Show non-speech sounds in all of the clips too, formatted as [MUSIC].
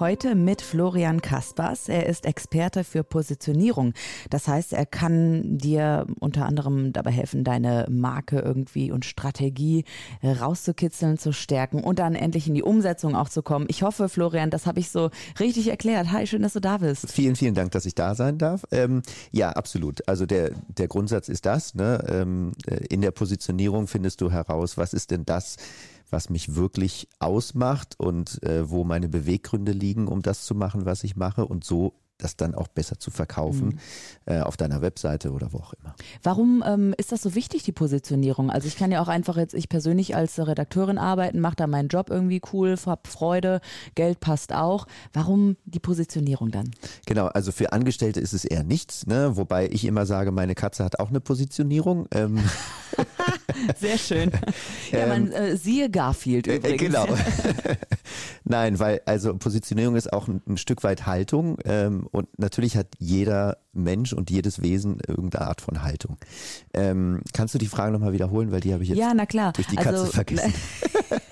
Heute mit Florian Kaspers. Er ist Experte für Positionierung. Das heißt, er kann dir unter anderem dabei helfen, deine Marke irgendwie und Strategie rauszukitzeln, zu stärken und dann endlich in die Umsetzung auch zu kommen. Ich hoffe, Florian, das habe ich so richtig erklärt. Hi, schön, dass du da bist. Vielen, vielen Dank, dass ich da sein darf. Ähm, ja, absolut. Also der, der Grundsatz ist das. Ne? Ähm, äh, in der Positionierung findest du heraus, was ist denn das, was mich wirklich ausmacht und äh, wo meine Beweggründe liegen, um das zu machen, was ich mache. Und so das dann auch besser zu verkaufen mhm. äh, auf deiner Webseite oder wo auch immer. Warum ähm, ist das so wichtig, die Positionierung? Also ich kann ja auch einfach jetzt, ich persönlich als Redakteurin arbeiten, mache da meinen Job irgendwie cool, hab Freude, Geld passt auch. Warum die Positionierung dann? Genau, also für Angestellte ist es eher nichts, ne? wobei ich immer sage, meine Katze hat auch eine Positionierung. Ähm. [LAUGHS] Sehr schön. [LAUGHS] Ja, man ähm, äh, siehe Garfield äh, übrigens. Genau. [LAUGHS] Nein, weil also Positionierung ist auch ein, ein Stück weit Haltung ähm, und natürlich hat jeder Mensch und jedes Wesen irgendeine Art von Haltung. Ähm, kannst du die Frage nochmal wiederholen, weil die habe ich jetzt ja, na klar. durch die Katze also, vergessen.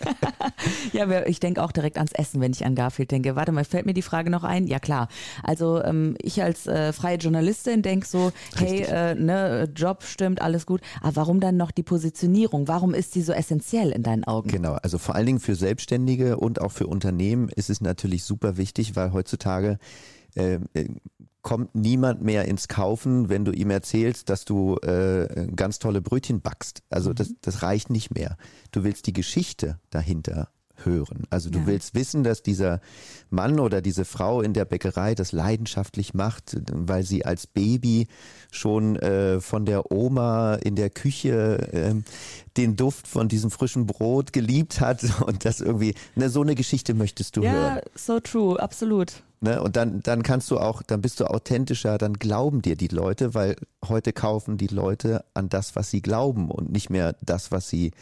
[LAUGHS] ja, ich denke auch direkt ans Essen, wenn ich an Garfield denke. Warte mal, fällt mir die Frage noch ein? Ja klar. Also ähm, ich als äh, freie Journalistin denke so, hey, äh, ne, Job stimmt, alles gut. Aber warum dann noch die Positionierung? Warum ist die so essentiell in deinen Augen? Genau, also vor allen Dingen für Selbstständige und auch für Unternehmen ist es natürlich super wichtig, weil heutzutage äh, kommt niemand mehr ins Kaufen, wenn du ihm erzählst, dass du äh, ganz tolle Brötchen backst. Also mhm. das, das reicht nicht mehr. Du willst die Geschichte dahinter hören. Also du ja. willst wissen, dass dieser Mann oder diese Frau in der Bäckerei das leidenschaftlich macht, weil sie als Baby schon äh, von der Oma in der Küche äh, den Duft von diesem frischen Brot geliebt hat [LAUGHS] und das irgendwie, ne, so eine Geschichte möchtest du ja, hören. Ja, so true, absolut. Ne? Und dann, dann kannst du auch, dann bist du authentischer, dann glauben dir die Leute, weil heute kaufen die Leute an das, was sie glauben und nicht mehr das, was sie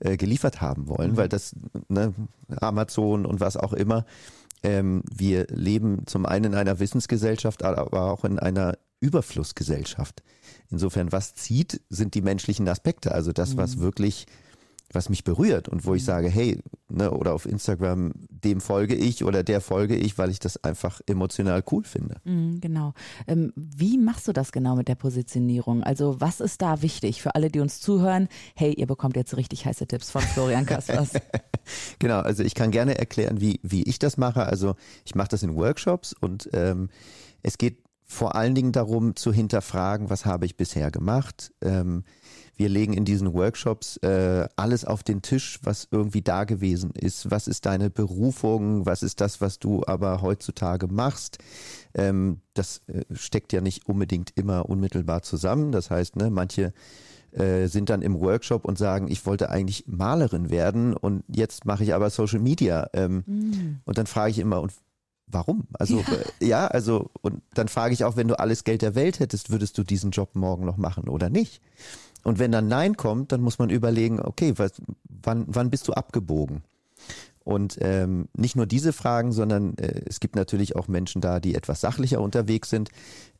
äh, geliefert haben wollen, mhm. weil das, ne, Amazon und was auch immer, ähm, wir leben zum einen in einer Wissensgesellschaft, aber auch in einer Überflussgesellschaft. Insofern, was zieht, sind die menschlichen Aspekte, also das, was mhm. wirklich was mich berührt und wo ich mhm. sage, hey, ne, oder auf Instagram, dem folge ich oder der folge ich, weil ich das einfach emotional cool finde. Mhm, genau. Ähm, wie machst du das genau mit der Positionierung? Also was ist da wichtig für alle, die uns zuhören? Hey, ihr bekommt jetzt richtig heiße Tipps von Florian Kaspers. [LAUGHS] genau, also ich kann gerne erklären, wie, wie ich das mache. Also ich mache das in Workshops und ähm, es geht vor allen Dingen darum zu hinterfragen, was habe ich bisher gemacht. Ähm, wir legen in diesen Workshops äh, alles auf den Tisch, was irgendwie da gewesen ist. Was ist deine Berufung? Was ist das, was du aber heutzutage machst? Ähm, das äh, steckt ja nicht unbedingt immer unmittelbar zusammen. Das heißt, ne, manche äh, sind dann im Workshop und sagen, ich wollte eigentlich Malerin werden und jetzt mache ich aber Social Media. Ähm, mm. Und dann frage ich immer, und warum? Also ja. Äh, ja. also und dann frage ich auch, wenn du alles Geld der Welt hättest, würdest du diesen Job morgen noch machen oder nicht? Und wenn dann Nein kommt, dann muss man überlegen, okay, was, wann, wann bist du abgebogen? Und ähm, nicht nur diese Fragen, sondern äh, es gibt natürlich auch Menschen da, die etwas sachlicher unterwegs sind.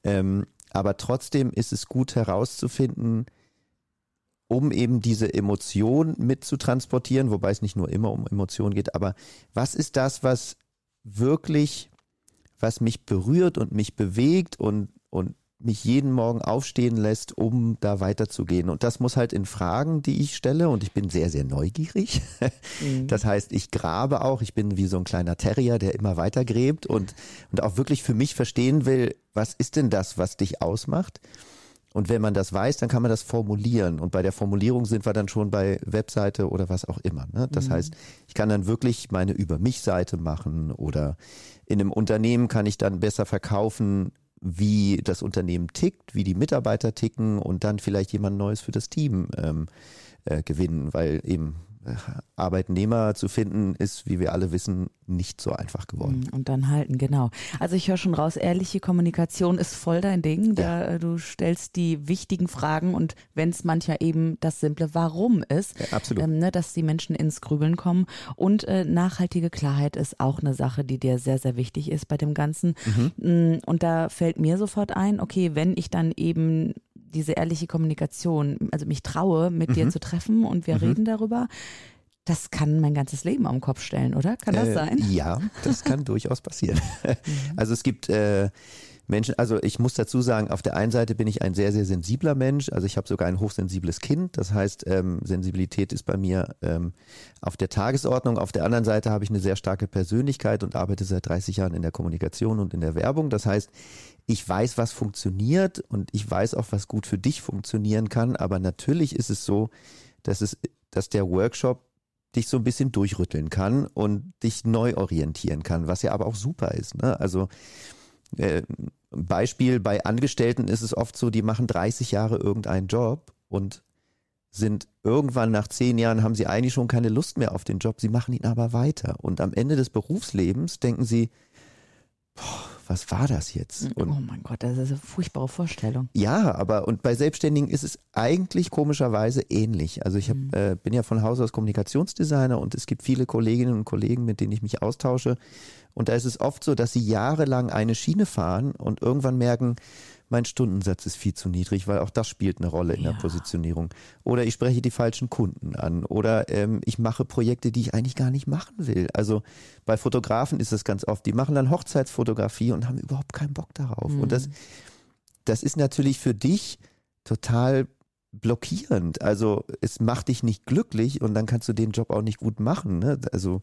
Ähm, aber trotzdem ist es gut herauszufinden, um eben diese Emotion mit zu transportieren, wobei es nicht nur immer um Emotionen geht, aber was ist das, was wirklich, was mich berührt und mich bewegt und, und mich jeden Morgen aufstehen lässt, um da weiterzugehen. Und das muss halt in Fragen, die ich stelle, und ich bin sehr, sehr neugierig. Mhm. Das heißt, ich grabe auch, ich bin wie so ein kleiner Terrier, der immer weiter gräbt und, und auch wirklich für mich verstehen will, was ist denn das, was dich ausmacht? Und wenn man das weiß, dann kann man das formulieren. Und bei der Formulierung sind wir dann schon bei Webseite oder was auch immer. Ne? Das mhm. heißt, ich kann dann wirklich meine Über mich-Seite machen oder in einem Unternehmen kann ich dann besser verkaufen, wie das Unternehmen tickt, wie die Mitarbeiter ticken und dann vielleicht jemand Neues für das Team ähm, äh, gewinnen, weil eben Arbeitnehmer zu finden, ist, wie wir alle wissen, nicht so einfach geworden. Und dann halten, genau. Also ich höre schon raus, ehrliche Kommunikation ist voll dein Ding. Da, ja. Äh, du stellst die wichtigen Fragen und wenn es manchmal eben das simple Warum ist, ja, absolut. Ähm, ne, dass die Menschen ins Grübeln kommen. Und äh, nachhaltige Klarheit ist auch eine Sache, die dir sehr, sehr wichtig ist bei dem Ganzen. Mhm. Mm, und da fällt mir sofort ein, okay, wenn ich dann eben diese ehrliche Kommunikation, also mich traue, mit mhm. dir zu treffen und wir mhm. reden darüber. Das kann mein ganzes Leben am Kopf stellen, oder? Kann das äh, sein? Ja, das kann [LAUGHS] durchaus passieren. Also es gibt äh, Menschen, also ich muss dazu sagen, auf der einen Seite bin ich ein sehr, sehr sensibler Mensch. Also ich habe sogar ein hochsensibles Kind. Das heißt, ähm, Sensibilität ist bei mir ähm, auf der Tagesordnung. Auf der anderen Seite habe ich eine sehr starke Persönlichkeit und arbeite seit 30 Jahren in der Kommunikation und in der Werbung. Das heißt, ich weiß, was funktioniert und ich weiß auch, was gut für dich funktionieren kann. Aber natürlich ist es so, dass es, dass der Workshop dich so ein bisschen durchrütteln kann und dich neu orientieren kann, was ja aber auch super ist. Ne? Also äh, Beispiel bei Angestellten ist es oft so, die machen 30 Jahre irgendeinen Job und sind irgendwann nach zehn Jahren haben sie eigentlich schon keine Lust mehr auf den Job, sie machen ihn aber weiter. Und am Ende des Berufslebens denken sie, boah, was war das jetzt? Und oh mein Gott, das ist eine furchtbare Vorstellung. Ja, aber und bei Selbstständigen ist es eigentlich komischerweise ähnlich. Also ich hab, mhm. äh, bin ja von Haus aus Kommunikationsdesigner und es gibt viele Kolleginnen und Kollegen, mit denen ich mich austausche. Und da ist es oft so, dass sie jahrelang eine Schiene fahren und irgendwann merken, mein Stundensatz ist viel zu niedrig, weil auch das spielt eine Rolle in ja. der Positionierung. Oder ich spreche die falschen Kunden an. Oder ähm, ich mache Projekte, die ich eigentlich gar nicht machen will. Also bei Fotografen ist es ganz oft, die machen dann Hochzeitsfotografie und haben überhaupt keinen Bock darauf. Mhm. Und das, mhm. das ist natürlich für dich total blockierend. Also es macht dich nicht glücklich und dann kannst du den Job auch nicht gut machen. Ne? Also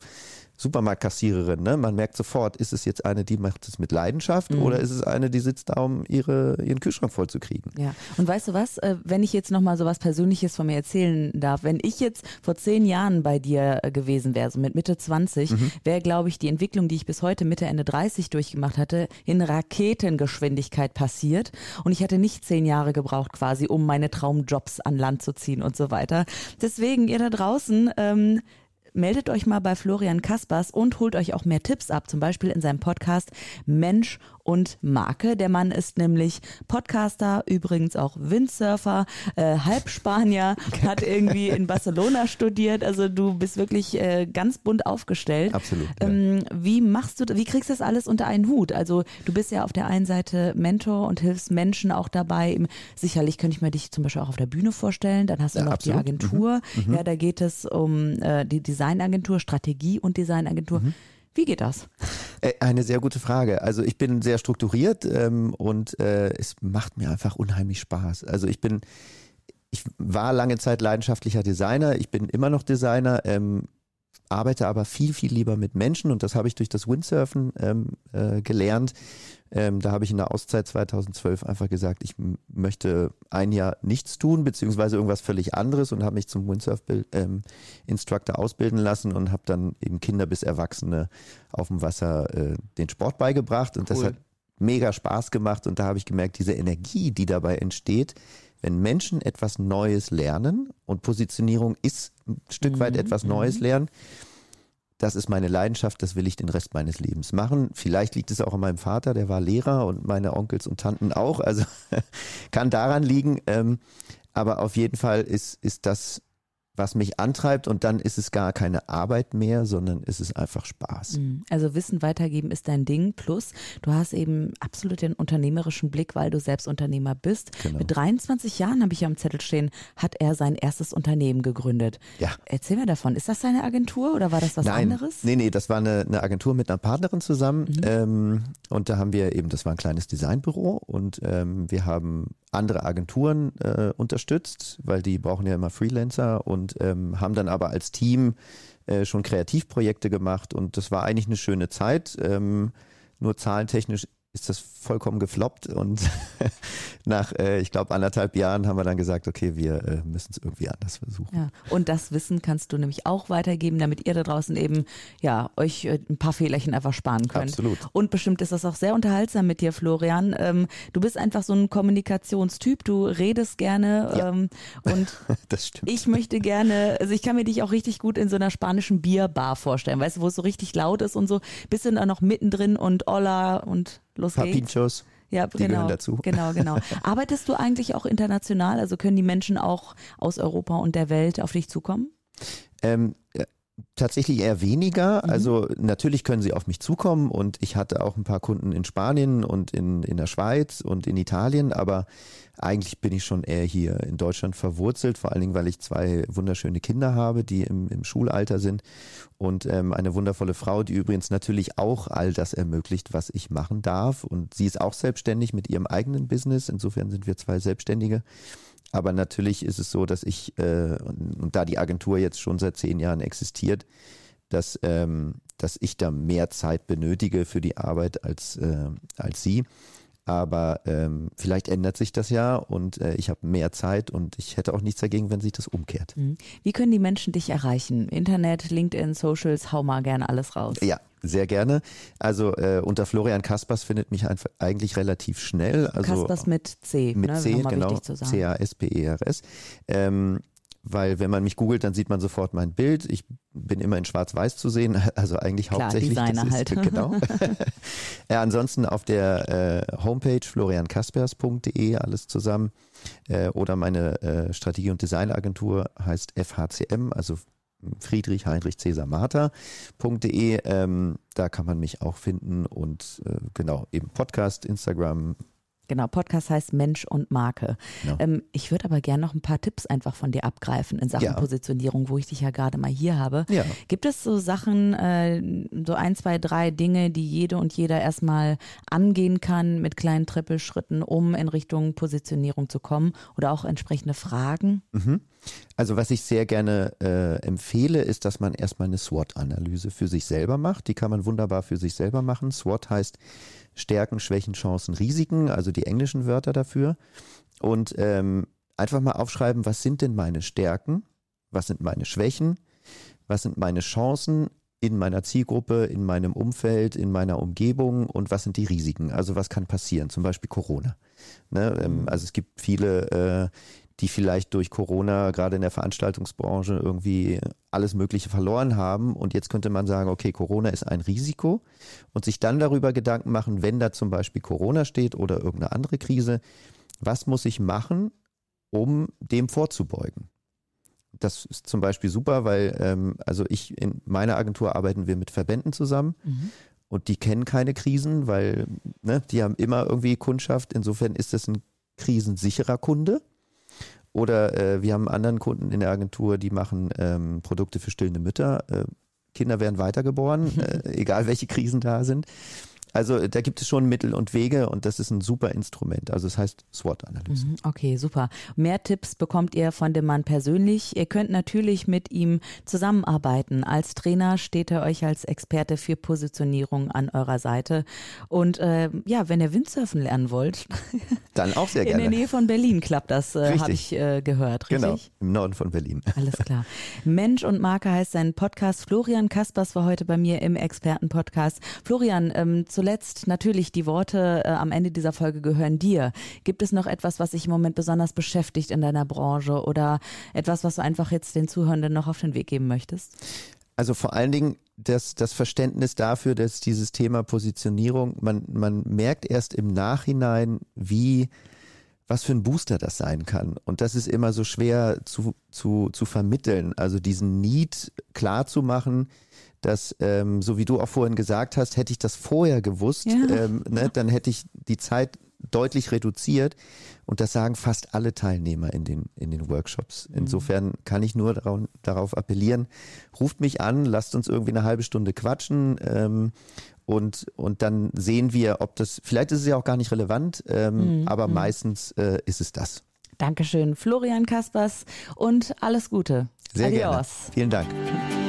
Supermarktkassiererin, ne? Man merkt sofort, ist es jetzt eine, die macht es mit Leidenschaft mhm. oder ist es eine, die sitzt da, um ihre, ihren Kühlschrank voll zu kriegen? Ja, und weißt du was, äh, wenn ich jetzt nochmal so was Persönliches von mir erzählen darf, wenn ich jetzt vor zehn Jahren bei dir äh, gewesen wäre, so mit Mitte 20, mhm. wäre, glaube ich, die Entwicklung, die ich bis heute Mitte, Ende 30 durchgemacht hatte, in Raketengeschwindigkeit passiert und ich hatte nicht zehn Jahre gebraucht quasi, um meine Traumjobs an Land zu ziehen und so weiter. Deswegen, ihr da draußen, ähm, meldet euch mal bei Florian Kaspers und holt euch auch mehr Tipps ab, zum Beispiel in seinem Podcast Mensch und Marke. Der Mann ist nämlich Podcaster, übrigens auch Windsurfer, äh, Halbspanier, [LAUGHS] hat irgendwie in Barcelona studiert. Also du bist wirklich äh, ganz bunt aufgestellt. Absolut. Ja. Ähm, wie machst du, wie kriegst du das alles unter einen Hut? Also du bist ja auf der einen Seite Mentor und hilfst Menschen auch dabei. Sicherlich könnte ich mir dich zum Beispiel auch auf der Bühne vorstellen. Dann hast du ja, noch absolut. die Agentur. Mhm. Mhm. Ja, da geht es um äh, die Designagentur, Strategie und Designagentur. Mhm. Wie geht das? Äh, eine sehr gute Frage. Also ich bin sehr strukturiert ähm, und äh, es macht mir einfach unheimlich Spaß. Also ich bin, ich war lange Zeit leidenschaftlicher Designer, ich bin immer noch Designer, ähm, arbeite aber viel, viel lieber mit Menschen und das habe ich durch das Windsurfen ähm, äh, gelernt. Ähm, da habe ich in der Auszeit 2012 einfach gesagt, ich möchte ein Jahr nichts tun, beziehungsweise irgendwas völlig anderes und habe mich zum Windsurf-Instructor ähm, ausbilden lassen und habe dann eben Kinder bis Erwachsene auf dem Wasser äh, den Sport beigebracht und cool. das hat mega Spaß gemacht und da habe ich gemerkt, diese Energie, die dabei entsteht, wenn Menschen etwas Neues lernen und Positionierung ist ein Stück weit mhm. etwas Neues mhm. lernen, das ist meine Leidenschaft, das will ich den Rest meines Lebens machen. Vielleicht liegt es auch an meinem Vater, der war Lehrer und meine Onkels und Tanten auch. Also [LAUGHS] kann daran liegen. Ähm, aber auf jeden Fall ist, ist das was mich antreibt und dann ist es gar keine Arbeit mehr, sondern ist es einfach Spaß. Mhm. Also Wissen weitergeben ist dein Ding. Plus, du hast eben absolut den unternehmerischen Blick, weil du selbst Unternehmer bist. Genau. Mit 23 Jahren habe ich ja am Zettel stehen, hat er sein erstes Unternehmen gegründet. Ja. Erzähl mir davon. Ist das seine Agentur oder war das was Nein. anderes? Nee, nee, das war eine, eine Agentur mit einer Partnerin zusammen. Mhm. Ähm, und da haben wir eben, das war ein kleines Designbüro und ähm, wir haben andere Agenturen äh, unterstützt, weil die brauchen ja immer Freelancer und ähm, haben dann aber als Team äh, schon Kreativprojekte gemacht und das war eigentlich eine schöne Zeit. Ähm, nur zahlentechnisch ist das vollkommen gefloppt und [LAUGHS] nach, äh, ich glaube, anderthalb Jahren haben wir dann gesagt, okay, wir äh, müssen es irgendwie anders versuchen. Ja. Und das Wissen kannst du nämlich auch weitergeben, damit ihr da draußen eben ja euch äh, ein paar Fehlerchen einfach sparen könnt. Absolut. Und bestimmt ist das auch sehr unterhaltsam mit dir, Florian. Ähm, du bist einfach so ein Kommunikationstyp, du redest gerne Ja. ähm, und [LAUGHS] das stimmt. ich möchte gerne, also ich kann mir dich auch richtig gut in so einer spanischen Bierbar vorstellen, weißt du, wo es so richtig laut ist und so, bist du da noch mittendrin und Hola und los geht's. Papinchos. Ja, Die genau, gehören dazu. genau, genau. [LAUGHS] Arbeitest du eigentlich auch international? Also können die Menschen auch aus Europa und der Welt auf dich zukommen? Ähm, tatsächlich eher weniger. Also natürlich können sie auf mich zukommen und ich hatte auch ein paar Kunden in Spanien und in, in der Schweiz und in Italien, aber eigentlich bin ich schon eher hier in Deutschland verwurzelt, vor allen Dingen, weil ich zwei wunderschöne Kinder habe, die im, im Schulalter sind und ähm, eine wundervolle Frau, die übrigens natürlich auch all das ermöglicht, was ich machen darf. Und sie ist auch selbstständig mit ihrem eigenen Business. Insofern sind wir zwei Selbstständige. Aber natürlich ist es so, dass ich, äh, und, und da die Agentur jetzt schon seit zehn Jahren existiert, dass, ähm, dass ich da mehr Zeit benötige für die Arbeit als, äh, als sie. Aber ähm, vielleicht ändert sich das ja und äh, ich habe mehr Zeit und ich hätte auch nichts dagegen, wenn sich das umkehrt. Mhm. Wie können die Menschen dich erreichen? Internet, LinkedIn, Socials, hau mal gerne alles raus. Ja, sehr gerne. Also äh, unter Florian Kaspers findet mich einfach eigentlich relativ schnell. Also Kaspers mit C, mit ne? C, genau. C-A-S-P-E-R-S. Ähm, weil wenn man mich googelt, dann sieht man sofort mein Bild. Ich bin immer in Schwarz-Weiß zu sehen, [LAUGHS] also eigentlich Klar, hauptsächlich. Designer das ist, halt. [LAUGHS] Genau. [LAUGHS] ja, ansonsten auf der äh, Homepage floriankaspers.de alles zusammen äh, oder meine äh, Strategie- und Designagentur heißt FHCM, also Friedrich Heinrich Cäsar Martha.de. Ähm, da kann man mich auch finden und äh, genau eben Podcast, Instagram. Genau, Podcast heißt Mensch und Marke. Genau. Ähm, ich würde aber gerne noch ein paar Tipps einfach von dir abgreifen in Sachen Ja. Positionierung, wo ich dich ja gerade mal hier habe. Ja. Gibt es so Sachen, äh, so ein, zwei, drei Dinge, die jede und jeder erstmal angehen kann mit kleinen Trippelschritten, um in Richtung Positionierung zu kommen oder auch entsprechende Fragen? Mhm. Also was ich sehr gerne äh, empfehle, ist, dass man erstmal eine SWOT-Analyse für sich selber macht. Die kann man wunderbar für sich selber machen. SWOT heißt Stärken, Schwächen, Chancen, Risiken, also die englischen Wörter dafür. Und ähm, einfach mal aufschreiben, was sind denn meine Stärken, was sind meine Schwächen, was sind meine Chancen in meiner Zielgruppe, in meinem Umfeld, in meiner Umgebung und was sind die Risiken? Also was kann passieren? Zum Beispiel Corona. Ne? Ähm, Also es gibt viele, äh, die vielleicht durch Corona gerade in der Veranstaltungsbranche irgendwie alles Mögliche verloren haben. Und jetzt könnte man sagen, okay, Corona ist ein Risiko und sich dann darüber Gedanken machen, wenn da zum Beispiel Corona steht oder irgendeine andere Krise, was muss ich machen, um dem vorzubeugen? Das ist zum Beispiel super, weil ähm, also ich in meiner Agentur arbeiten wir mit Verbänden zusammen und die kennen keine Krisen, weil ne, die haben immer irgendwie Kundschaft. Insofern ist das ein krisensicherer Kunde. Oder äh, wir haben anderen Kunden in der Agentur, die machen ähm, Produkte für stillende Mütter. Äh, Kinder werden weitergeboren, [LAUGHS] äh, egal welche Krisen da sind. Also da gibt es schon Mittel und Wege und das ist ein super Instrument. Also es heißt SWOT-Analyse. Mhm, Okay, super. Mehr Tipps bekommt ihr von dem Mann persönlich. Ihr könnt natürlich mit ihm zusammenarbeiten. Als Trainer steht er euch als Experte für Positionierung an eurer Seite. Und äh, ja, wenn ihr Windsurfen lernen wollt, [LAUGHS] Dann auch sehr in der gerne. Nähe von Berlin klappt das, äh, habe ich äh, gehört. Richtig? Genau, im Norden von Berlin. Alles [LAUGHS] klar. Mensch und Marke heißt sein Podcast. Florian Kaspers war heute bei mir im Expertenpodcast. Florian, ähm, zuletzt natürlich die Worte äh, am Ende dieser Folge gehören dir. Gibt es noch etwas, was dich im Moment besonders beschäftigt in deiner Branche oder etwas, was du einfach jetzt den Zuhörenden noch auf den Weg geben möchtest? Also vor allen Dingen das, das Verständnis dafür, dass dieses Thema Positionierung, man, man merkt erst im Nachhinein, wie, was für ein Booster das sein kann. Und das ist immer so schwer zu, zu, zu vermitteln. Also diesen Need klar zu machen, dass, ähm, so wie du auch vorhin gesagt hast, hätte ich das vorher gewusst, Ja. ähm, ne, dann hätte ich die Zeit deutlich reduziert. Und das sagen fast alle Teilnehmer in den, in den Workshops. Insofern kann ich nur darauf, darauf appellieren, ruft mich an, lasst uns irgendwie eine halbe Stunde quatschen ähm, und, und dann sehen wir, ob das, vielleicht ist es ja auch gar nicht relevant, ähm, aber meistens äh, ist es das. Dankeschön, Florian Kaspers und alles Gute. Sehr Adios. gerne. Vielen Dank.